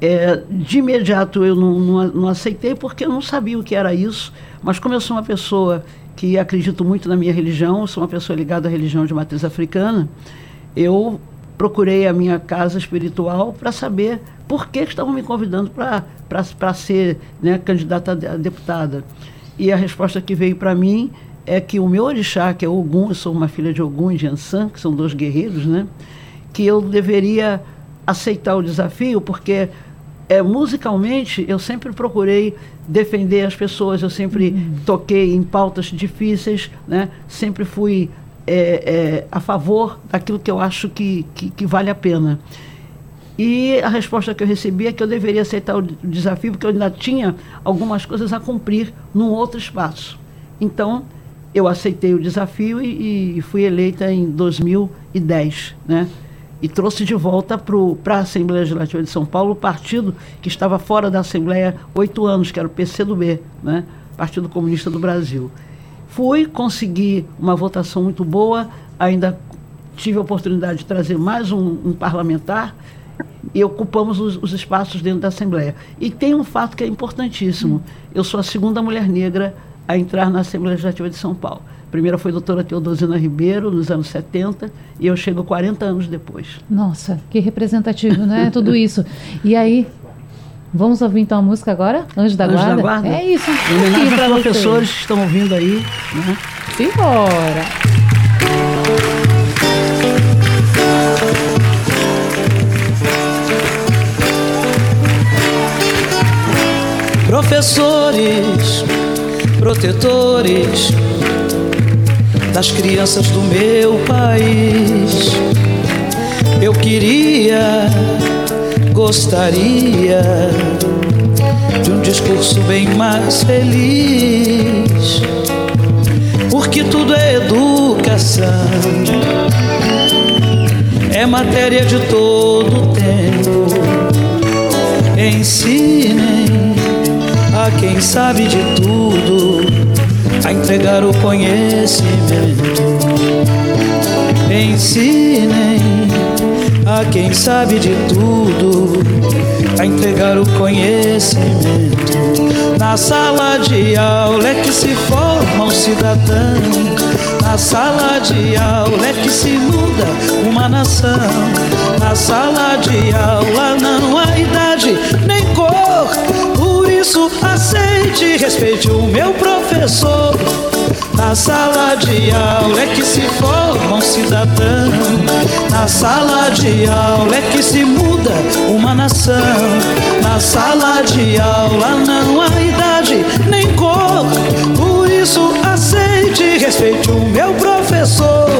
É, de imediato eu não, não, não aceitei porque eu não sabia o que era isso, mas como eu sou uma pessoa que acredito muito na minha religião, sou uma pessoa ligada à religião de matriz africana, eu procurei a minha casa espiritual para saber por que estavam me convidando para ser né, candidata a deputada. E a resposta que veio para mim é que o meu orixá, que é Ogum, eu sou uma filha de Ogum e de Ansan, que são dois guerreiros, né? Que eu deveria aceitar o desafio, porque é, musicalmente eu sempre procurei defender as pessoas, eu sempre toquei em pautas difíceis, né? Sempre fui é, é, a favor daquilo que eu acho que, que, que vale a pena. E a resposta que eu recebi é que eu deveria aceitar o de- o desafio, porque eu ainda tinha algumas coisas a cumprir num outro espaço. Então, eu aceitei o desafio e, e fui eleita em 2010, né? E trouxe de volta para a Assembleia Legislativa de São Paulo o partido que estava fora da Assembleia oito anos, que era o PCdoB, né? Partido Comunista do Brasil. Fui, consegui uma votação muito boa, ainda tive a oportunidade de trazer mais um, um parlamentar e ocupamos os, os espaços dentro da Assembleia. E tem um fato que é importantíssimo. Eu sou a segunda mulher negra a entrar na Assembleia Legislativa de São Paulo. A primeira foi a doutora Teodosina Ribeiro, nos anos 70, e eu chego 40 anos depois. Nossa, que representativo, né? Tudo isso. E aí, vamos ouvir então a música agora? Anjo da Anjo Guarda? da Guarda. É isso. Em homenagem vocês. professores que estão ouvindo aí. Né? Simbora. Professores, protetores das crianças do meu país. Eu queria, gostaria de um discurso bem mais feliz, porque tudo é educação, é matéria de todo tempo. Ensinem a quem sabe de tudo a entregar o conhecimento. Ensinem a quem sabe de tudo a entregar o conhecimento. Na sala de aula é que se forma um cidadão. Na sala de aula é que se muda uma nação. Na sala de aula não há idade nem cor. Por isso aceite e respeite o meu professor. Na sala de aula é que se forma um cidadão. Na sala de aula é que se muda uma nação. Na sala de aula não há idade nem cor. Por isso aceite e respeite o meu professor.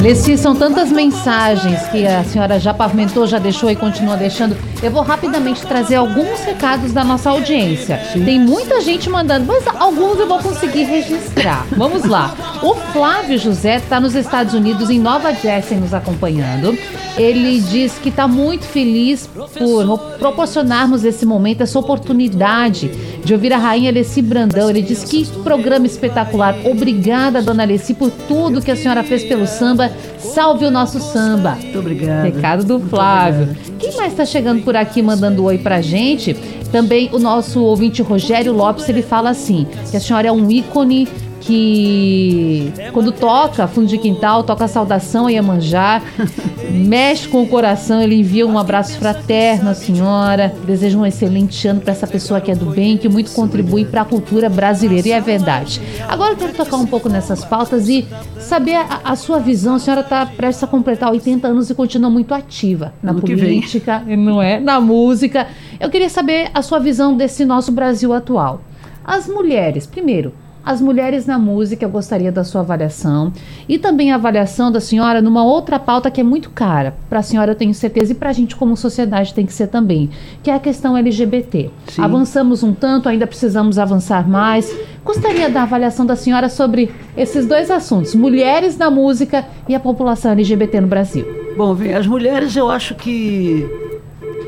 Leci, são tantas mensagens que a senhora já pavimentou, já deixou e continua deixando. Eu vou rapidamente trazer alguns recados da nossa audiência. Tem muita gente mandando, mas alguns eu vou conseguir registrar. Vamos lá. O Flávio José está nos Estados Unidos, em Nova Jersey, nos acompanhando. Ele diz que está muito feliz por proporcionarmos esse momento, essa oportunidade de ouvir a rainha Alessi Brandão. Ele diz que programa espetacular. Obrigada, dona Alessi, por tudo que a senhora fez pelo samba. Salve o nosso samba. Muito obrigada. Recado do Flávio. Quem mais está chegando por aqui mandando oi pra gente? Também o nosso ouvinte Rogério Lopes, ele fala assim, que a senhora é um ícone que quando toca fundo de quintal, toca a saudação a Iemanjá, mexe com o coração, ele envia um abraço fraterno à senhora, deseja um excelente ano para essa pessoa que é do bem, que muito contribui para a cultura brasileira, e é verdade. Agora eu quero tocar um pouco nessas pautas e saber a, a sua visão, a senhora está prestes a completar 80 anos e continua muito ativa na Ano política, não é? Na música. Eu queria saber a sua visão desse nosso Brasil atual. As mulheres, primeiro, as mulheres na música, eu gostaria da sua avaliação. E também a avaliação da senhora numa outra pauta que é muito cara. Para a senhora, eu tenho certeza, e para a gente, como sociedade, tem que ser também, que é a questão LGBT. Sim. Avançamos um tanto, ainda precisamos avançar mais. Gostaria da avaliação da senhora sobre esses dois assuntos: mulheres na música e a população LGBT no Brasil. Bom, as mulheres, eu acho que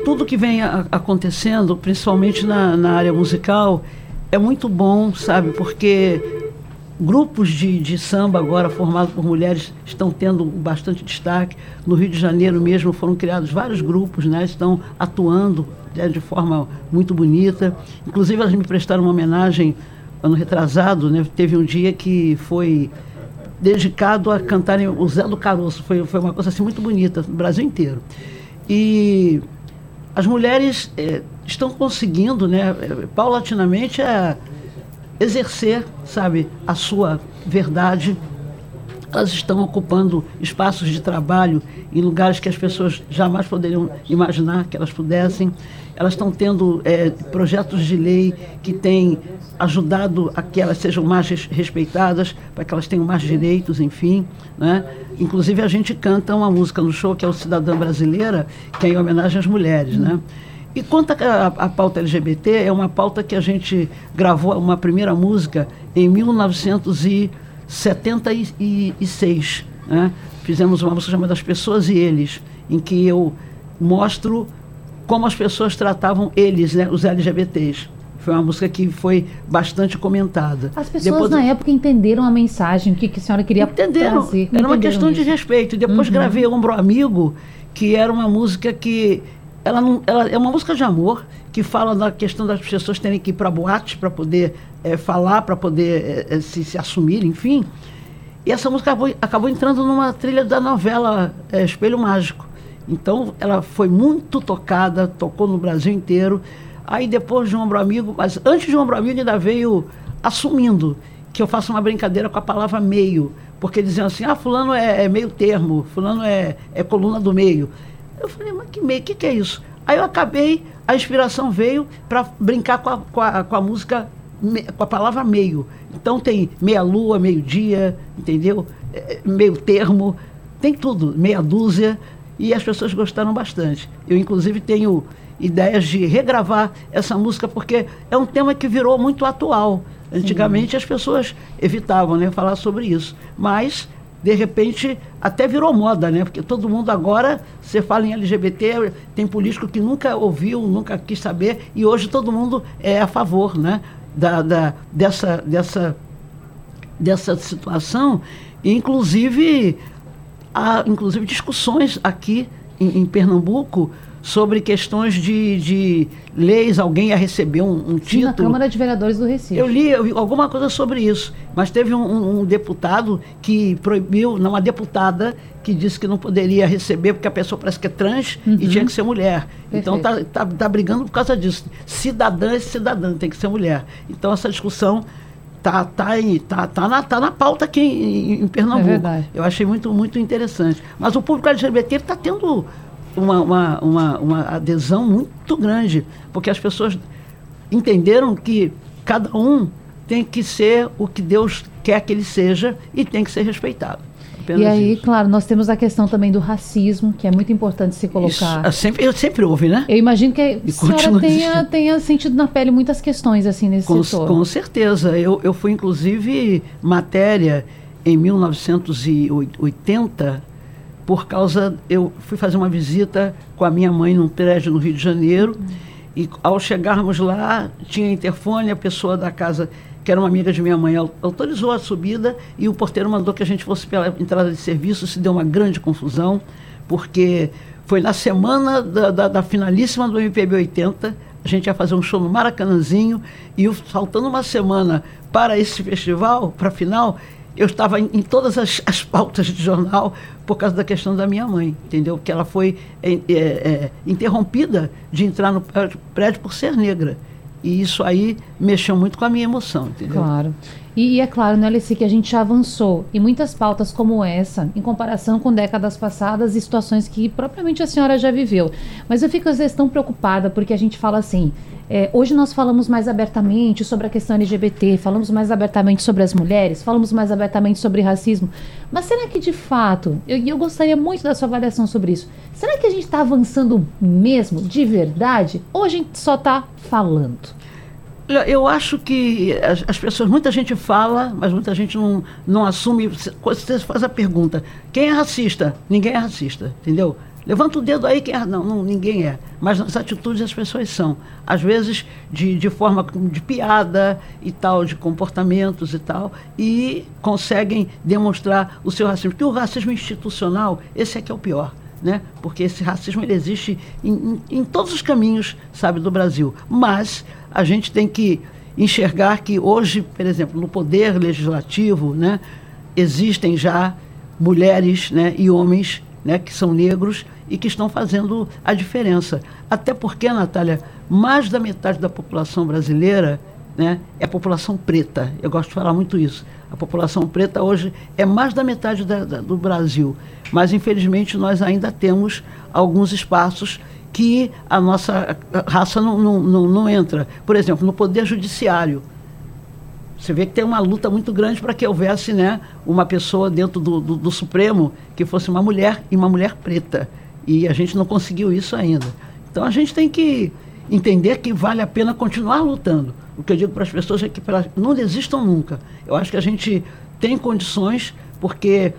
tudo que vem acontecendo, principalmente na, na área musical, é muito bom, sabe? Porque grupos de, de samba agora formados por mulheres estão tendo bastante destaque. No Rio de Janeiro mesmo foram criados vários grupos, né? Estão atuando né, de forma muito bonita. Inclusive elas me prestaram uma homenagem ano retrasado, né? Teve um dia que foi dedicado a cantarem o Zé do Caroço. Foi, foi uma coisa assim muito bonita no Brasil inteiro. E as mulheres é, estão conseguindo, né, paulatinamente, é, exercer, sabe, a sua verdade. Elas estão ocupando espaços de trabalho em lugares que as pessoas jamais poderiam imaginar que elas pudessem. Elas estão tendo é, projetos de lei que têm ajudado a que elas sejam mais respeitadas, para que elas tenham mais direitos, enfim. Né? Inclusive, a gente canta uma música no show que é o Cidadã Brasileira, que é em homenagem às mulheres. Né? E quanto à pauta LGBT, é uma pauta que a gente gravou uma primeira música em 1976. Né? Fizemos uma música chamada As Pessoas e Eles, em que eu mostro como as pessoas tratavam eles, né, os LGBTs. Foi uma música que foi bastante comentada. As pessoas Depois, na época entenderam a mensagem, o que, que a senhora queria entenderam, trazer. Era uma questão isso. de respeito. Depois uhum. gravei Ombro Amigo, que era uma música que ela, não, ela é uma música de amor que fala da questão das pessoas terem que ir para boate para poder é, falar, para poder é, se, se assumir, enfim. E essa música acabou, acabou entrando numa trilha da novela é, Espelho Mágico. Então ela foi muito tocada, tocou no Brasil inteiro. Aí depois de um ombro amigo, mas antes de um ombro amigo ainda veio assumindo que eu faço uma brincadeira com a palavra meio, porque diziam assim, ah, fulano é, é meio termo, fulano é, é coluna do meio. Eu falei, mas que meio, o que, que é isso? Aí eu acabei, a inspiração veio para brincar com a, com, a, com a música, com a palavra meio. Então tem meia-lua, meio-dia, entendeu? É, meio termo, tem tudo, meia dúzia, e as pessoas gostaram bastante. Eu, inclusive, tenho ideias de regravar essa música, porque é um tema que virou muito atual. Antigamente Sim. as pessoas evitavam né, falar sobre isso. Mas de repente até virou moda, né? Porque todo mundo agora, você fala em LGBT, tem político que nunca ouviu, nunca quis saber, e hoje todo mundo é a favor, né? Da, da, dessa, dessa, dessa situação. Inclusive, há inclusive discussões aqui em, em Pernambuco sobre questões de, de leis, alguém ia receber um, um título. Na Câmara de Vereadores do Recife. Eu li, eu alguma coisa sobre isso, mas teve um, um, deputado que proibiu, não, uma deputada que disse que não poderia receber porque a pessoa parece que é trans uhum. e tinha que ser mulher. Então Perfeito. Então tá, tá, tá brigando por causa disso. Cidadã é cidadã, tem que ser mulher. Então essa discussão tá, tá, em, tá, tá, na, tá na pauta aqui em, em Pernambuco. É Eu achei muito, muito interessante. Mas o público LGBT está tendo uma, uma, uma, uma adesão muito grande, porque as pessoas entenderam que cada um tem que ser o que Deus quer que ele seja e tem que ser respeitado. Apenas e aí, isso. claro, nós temos a questão também do racismo, que é muito importante se colocar. Isso, é sempre, sempre houve, né? Eu imagino que a senhora tenha, tenha sentido na pele muitas questões assim nesse com, setor. Com certeza. Eu, eu fui, inclusive, matéria em 1980 por causa eu fui fazer uma visita com a minha mãe num prédio no Rio de Janeiro e ao chegarmos lá tinha interfone a pessoa da casa que era uma amiga de minha mãe autorizou a subida e o porteiro mandou que a gente fosse pela entrada de serviço. Se deu uma grande confusão porque foi na semana da, da, da finalíssima do MPB 80 a gente ia fazer um show no Maracanãzinho e faltando uma semana para esse festival, para a final, eu estava em, em todas as, as, pautas de jornal por causa da questão da minha mãe, entendeu? Que ela foi é, é, é, interrompida de entrar no prédio por ser negra. E isso aí mexeu muito com a minha emoção, entendeu? Claro. E, e, é claro, né, Alice, que a gente já avançou em muitas pautas como essa, em comparação com décadas passadas e situações que propriamente a senhora já viveu. Mas eu fico às vezes tão preocupada porque a gente fala assim. É, hoje nós falamos mais abertamente sobre a questão LGBT, falamos mais abertamente sobre as mulheres, falamos mais abertamente sobre racismo. Mas será que de fato, e eu, eu gostaria muito da sua avaliação sobre isso, será que a gente está avançando mesmo, de verdade, ou a gente só está falando? Eu acho que as, as, pessoas, muita gente fala, mas muita gente não, não assume. Você faz a pergunta: quem é racista? Ninguém é racista, entendeu? Levanta o dedo aí quem é. Não, não, ninguém é. Mas nas atitudes as pessoas são. Às vezes de, de forma de piada e tal, de comportamentos e tal, e conseguem demonstrar o seu racismo. Porque o racismo institucional, esse é que é o pior. Né? Porque esse racismo ele existe em, em, em todos os caminhos, sabe, do Brasil. Mas a gente tem que enxergar que hoje, por exemplo, no poder legislativo, né, existem já mulheres né, e homens né, que são negros e que estão fazendo a diferença. Até porque, Natália, mais da metade da população brasileira né, é população preta. Eu gosto de falar muito isso. A população preta hoje é mais da metade da, da, do Brasil. Mas, infelizmente, nós ainda temos alguns espaços que a nossa raça não, não, não, não entra. Por exemplo, no Poder Judiciário. Você vê que tem uma luta muito grande para que houvesse né, uma pessoa dentro do, do, do, Supremo que fosse uma mulher e uma mulher preta. E a gente não conseguiu isso ainda. Então a gente tem que entender que vale a pena continuar lutando. O que eu digo para as pessoas é que não desistam nunca. Eu acho que a gente tem condições, porque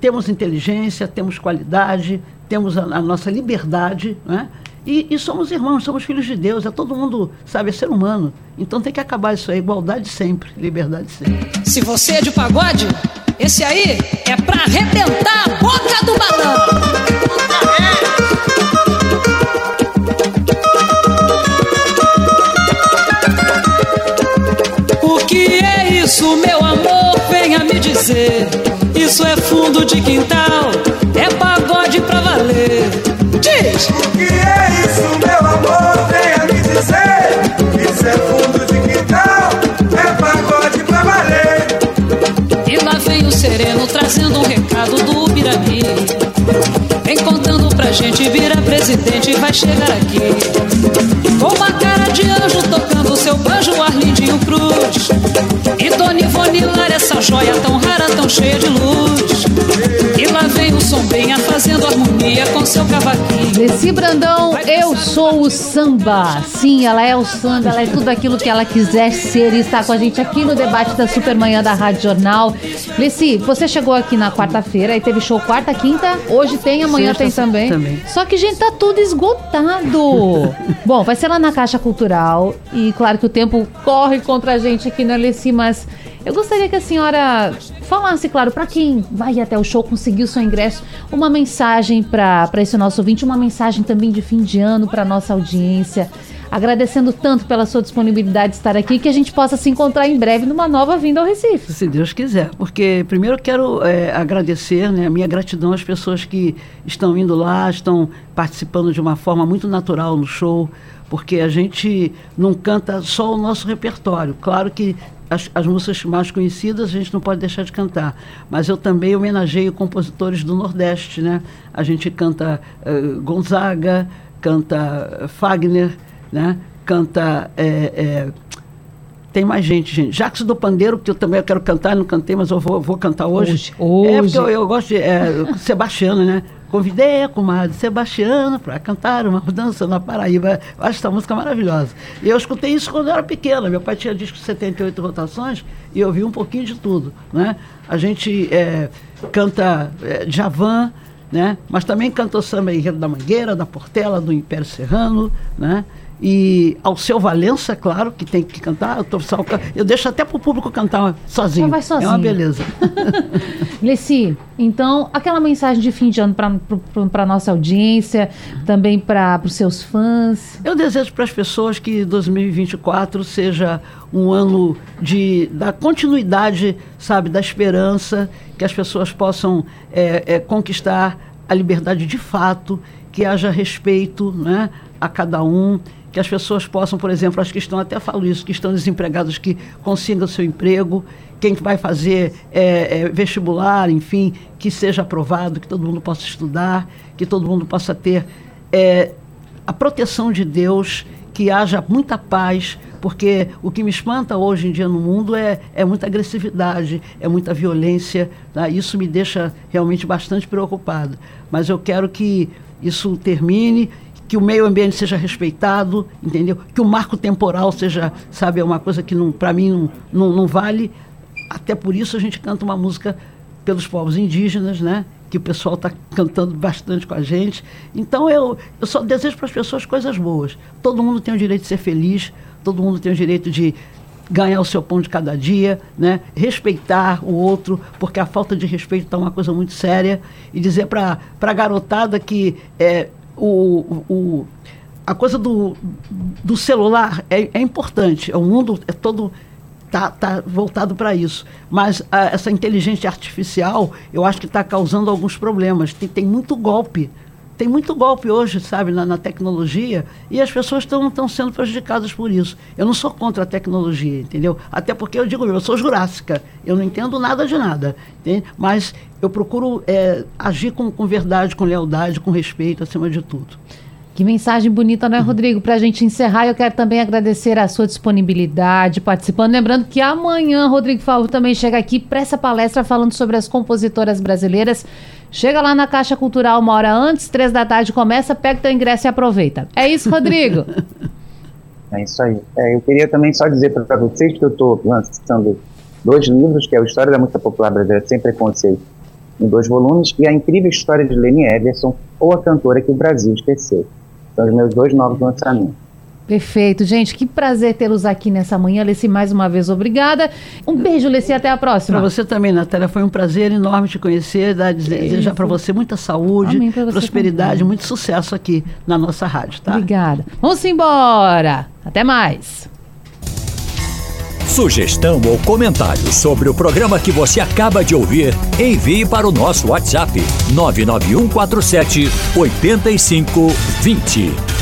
temos inteligência, temos qualidade, temos a, a nossa liberdade, né? E, e, somos irmãos, somos filhos de Deus, é todo mundo, sabe, é ser humano. Então tem que acabar isso aí, igualdade sempre, liberdade sempre. Se você é de pagode, esse aí é pra arrebentar a boca do balão. O que é isso, meu amor? Venha me dizer. Isso é fundo de quintal Diz! O que é isso, meu amor? Venha me dizer. Isso é fundo de quintal, é pagode pra valer. E lá vem o sereno trazendo um recado do Birani. Vem contando pra gente, vira presidente, vai chegar aqui. Desse Brandão, eu sou o samba. Sim, ela é o samba, ela é tudo aquilo que ela quiser ser e está com a gente aqui no debate da Supermanhã da Rádio Jornal. Leci, você chegou aqui na quarta-feira e teve show quarta, quinta, hoje tem, amanhã Sexta, tem também. também. Só que, gente, tá tudo esgotado. Bom, vai ser lá na Caixa Cultural e claro que o tempo corre contra a gente aqui na Leci, mas eu gostaria que a senhora falasse, claro, para quem vai até o show, conseguiu seu ingresso, uma mensagem para esse nosso ouvinte, uma mensagem também de fim de ano para nossa audiência. Agradecendo tanto pela sua disponibilidade de estar aqui, que a gente possa se encontrar em breve numa nova vinda ao Recife. Se Deus quiser. Porque primeiro eu quero é, agradecer né, a minha gratidão às pessoas que estão indo lá, estão participando de uma forma muito natural no show porque a gente não canta só o nosso repertório. Claro que as, as, músicas mais conhecidas a gente não pode deixar de cantar. Mas eu também homenageio compositores do Nordeste, né? A gente canta uh, Gonzaga, canta Fagner, né? Canta... É, tem mais gente, gente. Jacques do Pandeiro, que eu também quero cantar, não cantei, mas eu vou, vou cantar hoje. Hoje. É porque eu, eu gosto de... É, Sebastiano, né? Convidei a comadre Sebastiana para cantar uma dança na Paraíba. Eu acho essa música maravilhosa. E eu escutei isso quando eu era pequena. Meu pai tinha disco de 78 rotações e eu vi um pouquinho de tudo. Né? A gente é, canta é, Javan, né? mas também cantou samba Enredo da Mangueira, da Portela, do Império Serrano. Né? E ao seu Valença, claro, que tem que cantar. Eu, tô eu deixo até para o público cantar sozinho. Vai sozinho. É uma beleza. Leci, então, aquela mensagem de fim de ano para a nossa audiência, também para os seus fãs. Eu desejo para as pessoas que 2024 seja um ano de, da continuidade, sabe, da esperança, que as pessoas possam é, é, conquistar a liberdade de fato, que haja respeito né, a cada um que as pessoas possam, por exemplo, as que estão, até falo isso, que estão desempregados, que consigam seu emprego, quem vai fazer é, é, vestibular, enfim, que seja aprovado, que todo mundo possa estudar, que todo mundo possa ter é, a proteção de Deus, que haja muita paz, porque o que me espanta hoje em dia no mundo é, é muita agressividade, é muita violência. Tá? Isso me deixa realmente bastante preocupado. Mas eu quero que isso termine que o meio ambiente seja respeitado, entendeu? Que o marco temporal seja, sabe, é uma coisa que para mim não, não, não vale. Até por isso a gente canta uma música pelos povos indígenas, né? Que o pessoal está cantando bastante com a gente. Então eu, eu só desejo para as pessoas coisas boas. Todo mundo tem o direito de ser feliz, todo mundo tem o direito de ganhar o seu pão de cada dia, né? respeitar o outro, porque a falta de respeito está uma coisa muito séria, e dizer para a garotada que é, o, o, a coisa do, do celular é, é importante. O mundo é todo tá, tá voltado para isso. Mas a, essa inteligência artificial, eu acho que está causando alguns problemas. Tem, tem muito golpe. Tem muito golpe hoje, sabe, na, na tecnologia, e as pessoas estão sendo prejudicadas por isso. Eu não sou contra a tecnologia, entendeu? Até porque eu digo, eu sou jurássica, eu não entendo nada de nada, entende? mas eu procuro é, agir com, com verdade, com lealdade, com respeito, acima de tudo. Que mensagem bonita, né, Rodrigo? Para a gente encerrar, eu quero também agradecer a sua disponibilidade participando. Lembrando que amanhã Rodrigo Favre também chega aqui para essa palestra falando sobre as compositoras brasileiras. Chega lá na Caixa Cultural uma hora antes, três da tarde começa, pega teu ingresso e aproveita. É isso, Rodrigo? é isso aí. É, eu queria também só dizer para vocês que eu estou lançando dois livros, que é a História da Música Popular Brasileira Sem Preconceito, em dois volumes, e a incrível história de Leni Everson, ou a cantora que o Brasil esqueceu. São os meus dois novos lançamentos. Perfeito, gente. Que prazer tê-los aqui nessa manhã. Leci, mais uma vez, obrigada. Um beijo, Leci, até a próxima. Para você também, Natália. Foi um prazer enorme te conhecer. Dar, desejar para você muita saúde, prosperidade, também. muito sucesso aqui na nossa rádio, tá? Obrigada. Vamos embora. Até mais. Sugestão ou comentário sobre o programa que você acaba de ouvir, envie para o nosso WhatsApp 99147 8520.